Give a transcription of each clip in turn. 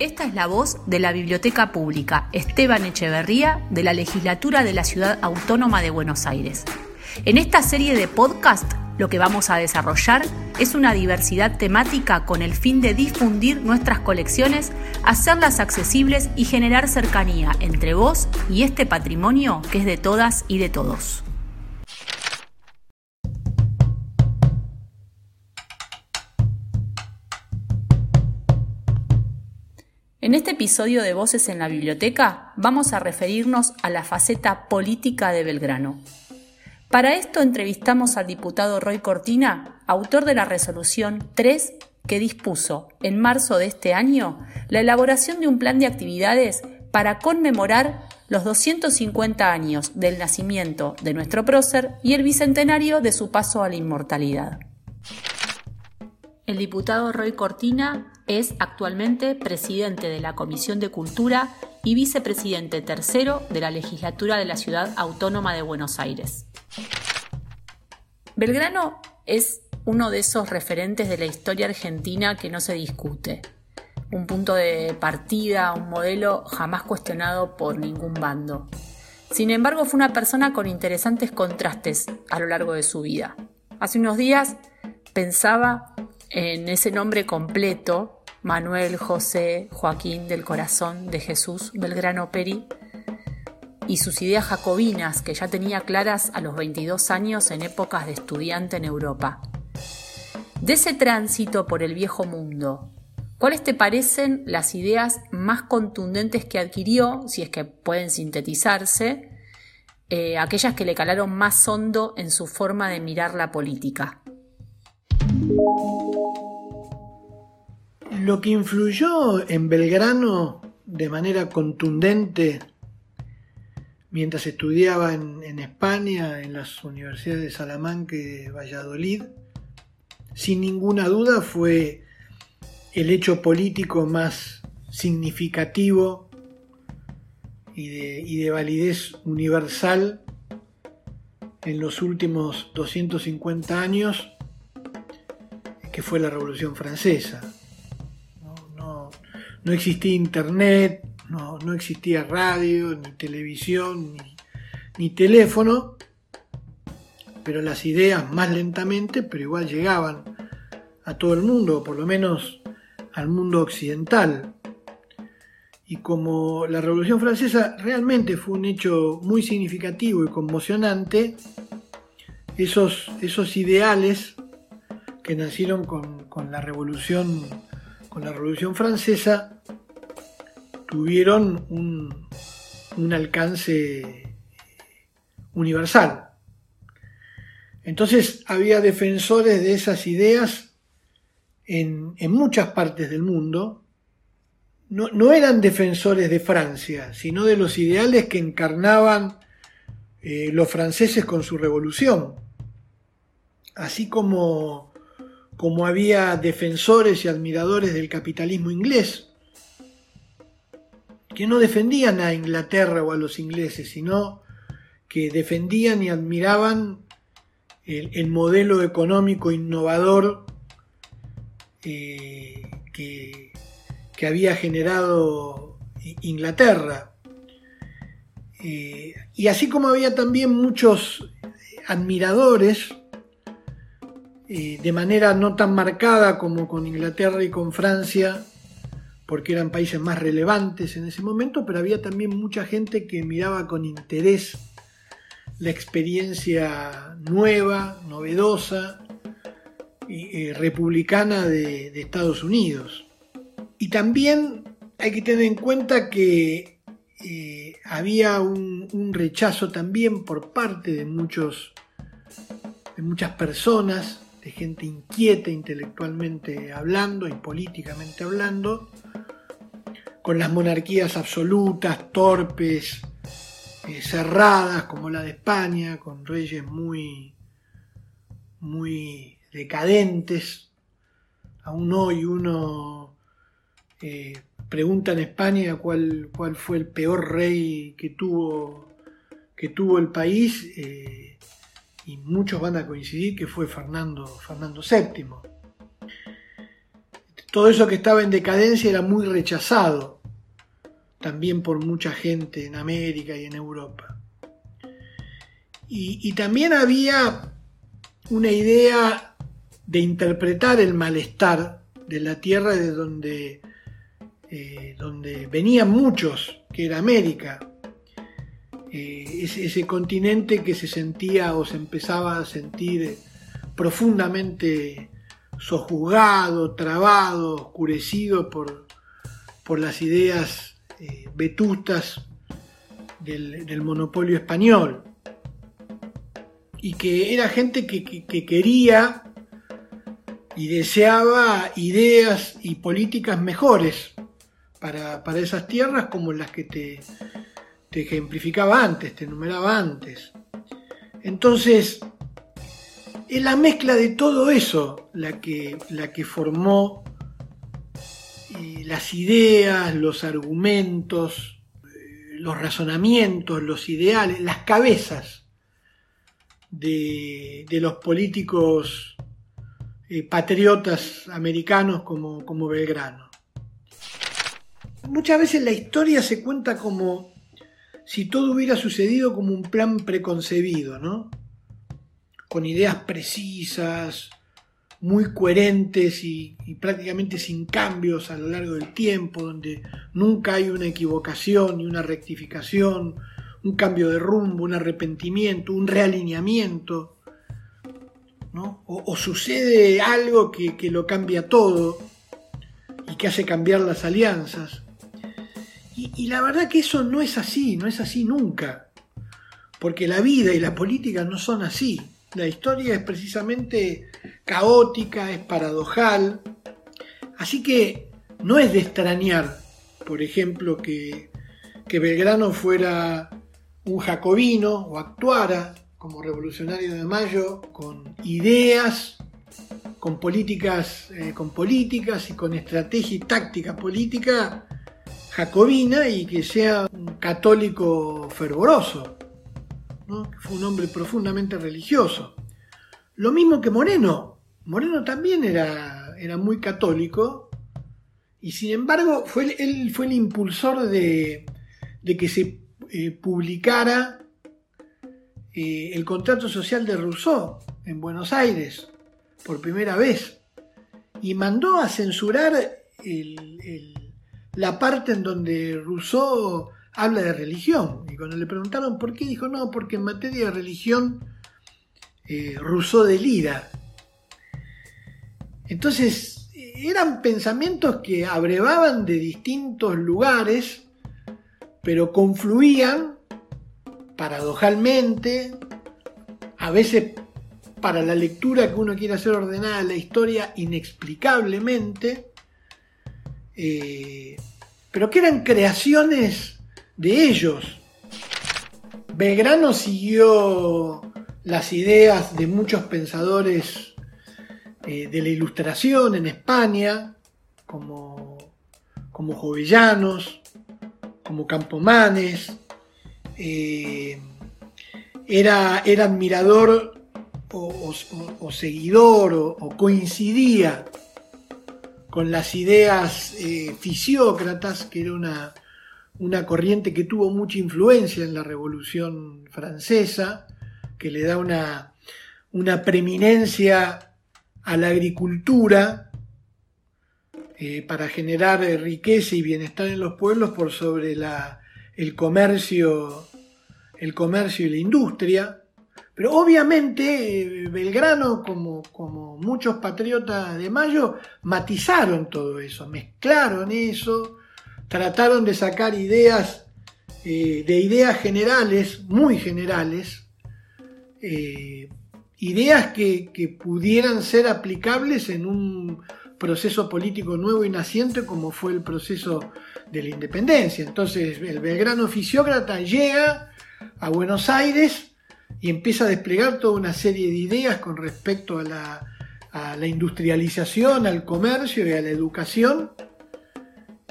Esta es la voz de la Biblioteca Pública Esteban Echeverría de la Legislatura de la Ciudad Autónoma de Buenos Aires. En esta serie de podcast lo que vamos a desarrollar es una diversidad temática con el fin de difundir nuestras colecciones, hacerlas accesibles y generar cercanía entre vos y este patrimonio que es de todas y de todos. En este episodio de Voces en la Biblioteca vamos a referirnos a la faceta política de Belgrano. Para esto entrevistamos al diputado Roy Cortina, autor de la resolución 3 que dispuso en marzo de este año la elaboración de un plan de actividades para conmemorar los 250 años del nacimiento de nuestro prócer y el bicentenario de su paso a la inmortalidad. El diputado Roy Cortina es actualmente presidente de la Comisión de Cultura y vicepresidente tercero de la legislatura de la Ciudad Autónoma de Buenos Aires. Belgrano es uno de esos referentes de la historia argentina que no se discute. Un punto de partida, un modelo jamás cuestionado por ningún bando. Sin embargo, fue una persona con interesantes contrastes a lo largo de su vida. Hace unos días pensaba en ese nombre completo, Manuel José Joaquín del Corazón de Jesús Belgrano Peri, y sus ideas jacobinas que ya tenía claras a los 22 años en épocas de estudiante en Europa. De ese tránsito por el viejo mundo, ¿cuáles te parecen las ideas más contundentes que adquirió, si es que pueden sintetizarse, eh, aquellas que le calaron más hondo en su forma de mirar la política? Lo que influyó en Belgrano de manera contundente mientras estudiaba en, España, en las universidades de Salamanca y de Valladolid, sin ninguna duda fue el hecho político más significativo y de, y de validez universal en los últimos 250 años que fue la Revolución Francesa. No, existía internet, no, existía radio, ni televisión, ni, teléfono, pero las ideas más lentamente, pero igual llegaban a todo el mundo, por lo menos al mundo occidental. Y como la Revolución Francesa realmente fue un hecho muy significativo y conmocionante, esos, esos ideales que nacieron con, la revolución con la revolución francesa tuvieron un, alcance universal. Entonces había defensores de esas ideas en, muchas partes del mundo. No, eran defensores de Francia, sino de los ideales que encarnaban eh, los franceses con su revolución. Así como como había defensores y admiradores del capitalismo inglés, que no defendían a Inglaterra o a los ingleses, sino que defendían y admiraban el, modelo económico innovador eh, que, había generado Inglaterra. Eh, y así como había también muchos admiradores eh, de manera no tan marcada como con Inglaterra y con Francia, porque eran países más relevantes en ese momento, pero había también mucha gente que miraba con interés la experiencia nueva, novedosa eh, republicana de, Estados Unidos. Y también hay que tener en cuenta que eh, había un, un, rechazo también por parte de muchos de muchas personas gente inquieta intelectualmente hablando y políticamente hablando, con las monarquías absolutas, torpes, eh, cerradas como la de España, con reyes muy, muy decadentes. Aún hoy uno eh, pregunta en España cuál, cuál fue el peor rey que tuvo, que tuvo el país. Eh, y muchos van a coincidir que fue Fernando, Fernando VII. todo eso que estaba en decadencia era muy rechazado también por mucha gente en América y en Europa. Y, también había una idea de interpretar el malestar de la tierra de donde, eh, donde venían muchos, que era América, eh, ese, continente que se sentía o se empezaba a sentir profundamente sojuzgado, trabado, oscurecido por, por las ideas eh, vetustas del, monopolio español. Y que era gente que, quería y deseaba ideas y políticas mejores para, para esas tierras como las que te, te ejemplificaba antes, te enumeraba antes. Entonces, es la mezcla de todo eso la que, la que formó eh, las ideas, los argumentos, eh, los razonamientos, los ideales, las cabezas de, los políticos eh, patriotas americanos como, como Belgrano. Muchas veces la historia se cuenta como si todo hubiera sucedido como un plan preconcebido, ¿no? Con ideas precisas, muy coherentes y, prácticamente sin cambios a lo largo del tiempo, donde nunca hay una equivocación ni una rectificación, un cambio de rumbo, un arrepentimiento, un realineamiento, ¿no? o, sucede algo que, que lo cambia todo y que hace cambiar las alianzas. Y, la verdad que eso no es así, no es así nunca. Porque la vida y la política no son así. La historia es precisamente caótica, es paradojal. Así que no es de extrañar, por ejemplo, que, que Belgrano fuera un jacobino o actuara como revolucionario de Mayo con ideas, con políticas, eh, con políticas y con estrategia y táctica política jacobina y que sea un católico fervoroso, fue un hombre profundamente religioso. Lo mismo que Moreno. Moreno también era, era muy católico y sin embargo fue, él fue el impulsor de, que se eh, publicara eh, el contrato social de Rousseau en Buenos Aires por primera vez y mandó a censurar el la parte en donde Rousseau habla de religión. Y cuando le preguntaron por qué, dijo, no, porque en materia de religión eh, Rousseau delira. Entonces, eran pensamientos que abrevaban de distintos lugares, pero confluían paradojalmente, a veces para la lectura que uno quiere hacer ordenada de la historia, inexplicablemente, eh, pero que eran creaciones de ellos. Belgrano siguió las ideas de muchos pensadores eh, de la ilustración en España, como, como Jovellanos, como Campomanes, eh, era, era, admirador o, seguidor o coincidía con las ideas eh, fisiócratas, que era una, una corriente que tuvo mucha influencia en la Revolución Francesa, que le da una, una preeminencia a la agricultura eh, para generar riqueza y bienestar en los pueblos por sobre la, el, comercio, el comercio y la industria. Pero obviamente eh, Belgrano, como, como muchos patriotas de Mayo, matizaron todo eso, mezclaron eso, trataron de sacar ideas, eh, de ideas generales, muy generales, eh, ideas que, que, pudieran ser aplicables en un proceso político nuevo y naciente como fue el proceso de la independencia. Entonces el Belgrano fisiócrata llega a Buenos Aires, y empieza a desplegar toda una serie de ideas con respecto a la, industrialización, al comercio y a la educación,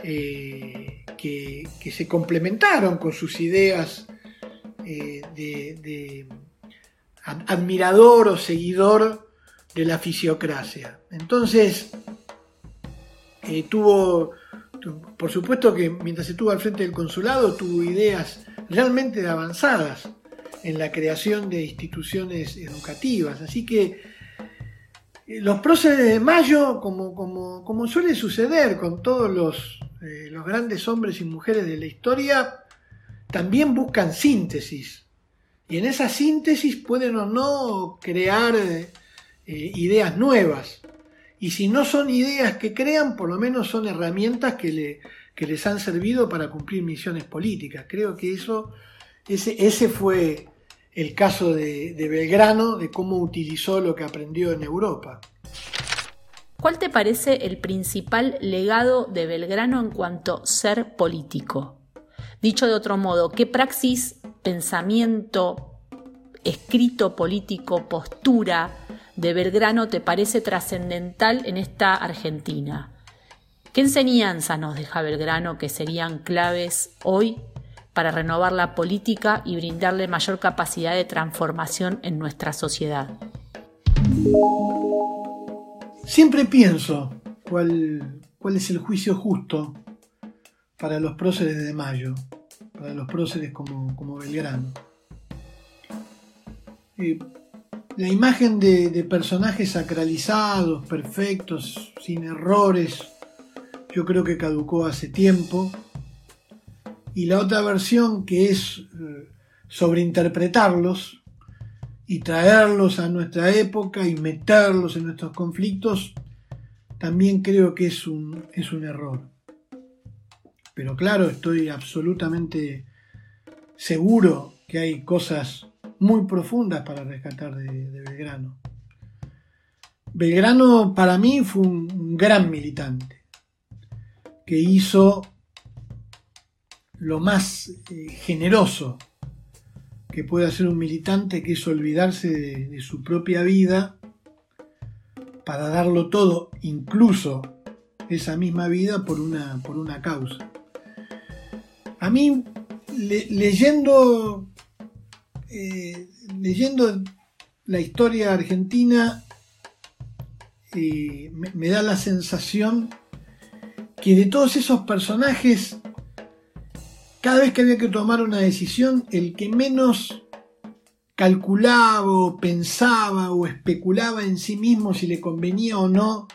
eh, que, se complementaron con sus ideas eh, de, admirador o seguidor de la fisiocracia. Entonces, Eh, tuvo, por supuesto que mientras estuvo al frente del consulado, tuvo ideas realmente avanzadas en la creación de instituciones educativas. Así que eh, los próceres de Mayo, como, como, suele suceder con todos los, eh, los grandes hombres y mujeres de la historia, también buscan síntesis. Y en esa síntesis pueden o no crear eh, ideas nuevas. Y si no son ideas que crean, por lo menos son herramientas que, le, que les han servido para cumplir misiones políticas. Creo que eso, ese, ese fue el caso de, Belgrano, de cómo utilizó lo que aprendió en Europa. ¿Cuál te parece el principal legado de Belgrano en cuanto a ser político? Dicho de otro modo, ¿qué praxis, pensamiento, escrito político, postura de Belgrano te parece trascendental en esta Argentina? ¿Qué enseñanza nos deja Belgrano que serían claves hoy para renovar la política y brindarle mayor capacidad de transformación en nuestra sociedad. Siempre pienso cuál, cuál es el juicio justo para los próceres de Mayo, para los próceres como, como Belgrano. Eh, la imagen de, de, personajes sacralizados, perfectos, sin errores, yo creo que caducó hace tiempo y la otra versión que es eh, sobreinterpretarlos y traerlos a nuestra época y meterlos en nuestros conflictos, también creo que es un, es un error. Pero claro, estoy absolutamente seguro que hay cosas muy profundas para rescatar de, Belgrano. Belgrano para mí fue un gran militante que hizo lo más eh, generoso que puede hacer un militante, que es olvidarse de, su propia vida para darlo todo, incluso esa misma vida, por una, por una causa. A mí, leyendo, eh, leyendo la historia argentina, eh, me da la sensación que de todos esos personajes cada vez que había que tomar una decisión, el que menos calculaba o pensaba o especulaba en sí mismo si le convenía o no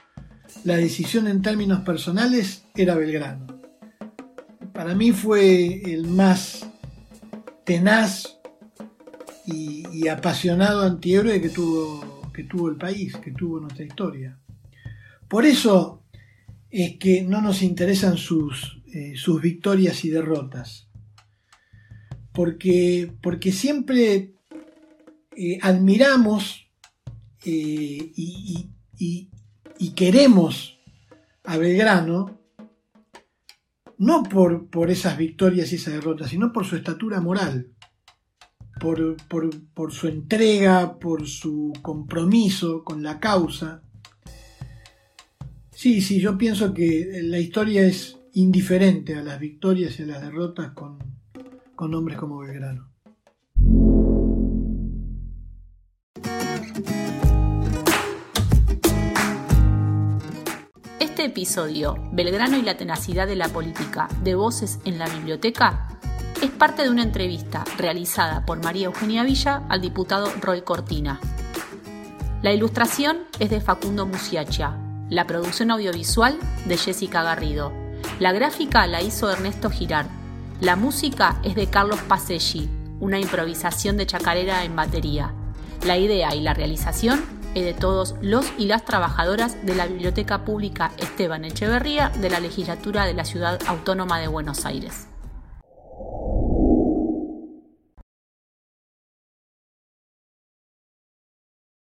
la decisión en términos personales era Belgrano. Para mí fue el más tenaz y, apasionado antihéroe que tuvo, que tuvo el país, que tuvo nuestra historia. Por eso es que no nos interesan sus eh, sus victorias y derrotas. Porque, porque siempre eh, admiramos eh, y, queremos a Belgrano, no por, por, esas victorias y esas derrotas, sino por su estatura moral, por, por su entrega, por su compromiso con la causa. Sí, sí, yo pienso que la historia es indiferente a las victorias y a las derrotas con, con hombres como Belgrano. Este episodio, Belgrano y la tenacidad de la política, de Voces en la Biblioteca, es parte de una entrevista realizada por María Eugenia Villa al diputado Roy Cortina. La ilustración es de Facundo Musiacha, la producción audiovisual de Jessica Garrido la gráfica la hizo Ernesto Girard. La música es de Carlos Paselli, una improvisación de chacarera en batería. La idea y la realización es de todos los y las trabajadoras de la Biblioteca Pública Esteban Echeverría de la Legislatura de la Ciudad Autónoma de Buenos Aires.